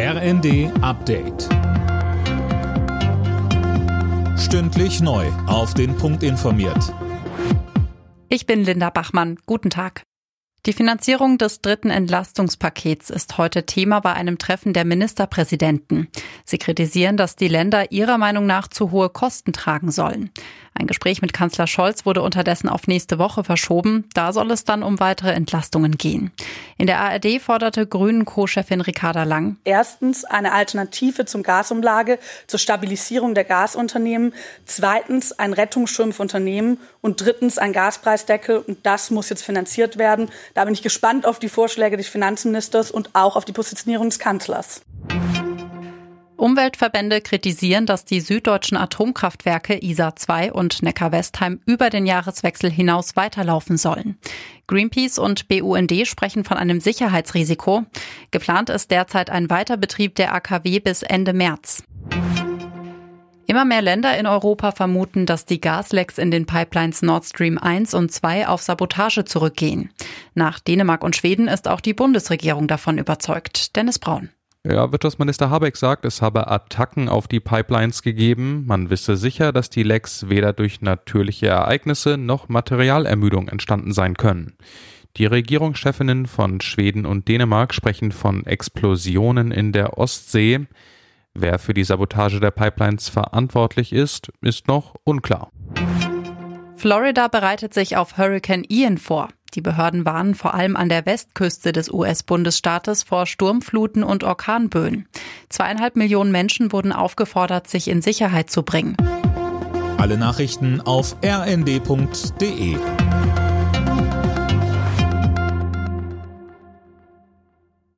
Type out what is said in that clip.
RND Update. Stündlich neu. Auf den Punkt informiert. Ich bin Linda Bachmann. Guten Tag. Die Finanzierung des dritten Entlastungspakets ist heute Thema bei einem Treffen der Ministerpräsidenten. Sie kritisieren, dass die Länder ihrer Meinung nach zu hohe Kosten tragen sollen. Ein Gespräch mit Kanzler Scholz wurde unterdessen auf nächste Woche verschoben. Da soll es dann um weitere Entlastungen gehen. In der ARD forderte Grünen Co-Chefin Ricarda Lang. Erstens eine Alternative zum Gasumlage zur Stabilisierung der Gasunternehmen. Zweitens ein Rettungsschirm für Unternehmen. Und drittens ein Gaspreisdeckel. Und das muss jetzt finanziert werden. Da bin ich gespannt auf die Vorschläge des Finanzministers und auch auf die Positionierung des Kanzlers. Umweltverbände kritisieren, dass die süddeutschen Atomkraftwerke ISA 2 und Neckar-Westheim über den Jahreswechsel hinaus weiterlaufen sollen. Greenpeace und BUND sprechen von einem Sicherheitsrisiko. Geplant ist derzeit ein Weiterbetrieb der AKW bis Ende März. Immer mehr Länder in Europa vermuten, dass die Gaslecks in den Pipelines Nord Stream 1 und 2 auf Sabotage zurückgehen. Nach Dänemark und Schweden ist auch die Bundesregierung davon überzeugt. Dennis Braun. Ja, Wirtschaftsminister Habeck sagt, es habe Attacken auf die Pipelines gegeben. Man wisse sicher, dass die Lecks weder durch natürliche Ereignisse noch Materialermüdung entstanden sein können. Die Regierungschefinnen von Schweden und Dänemark sprechen von Explosionen in der Ostsee. Wer für die Sabotage der Pipelines verantwortlich ist, ist noch unklar. Florida bereitet sich auf Hurricane Ian vor. Die Behörden warnen vor allem an der Westküste des US-Bundesstaates vor Sturmfluten und Orkanböen. Zweieinhalb Millionen Menschen wurden aufgefordert, sich in Sicherheit zu bringen. Alle Nachrichten auf rnd.de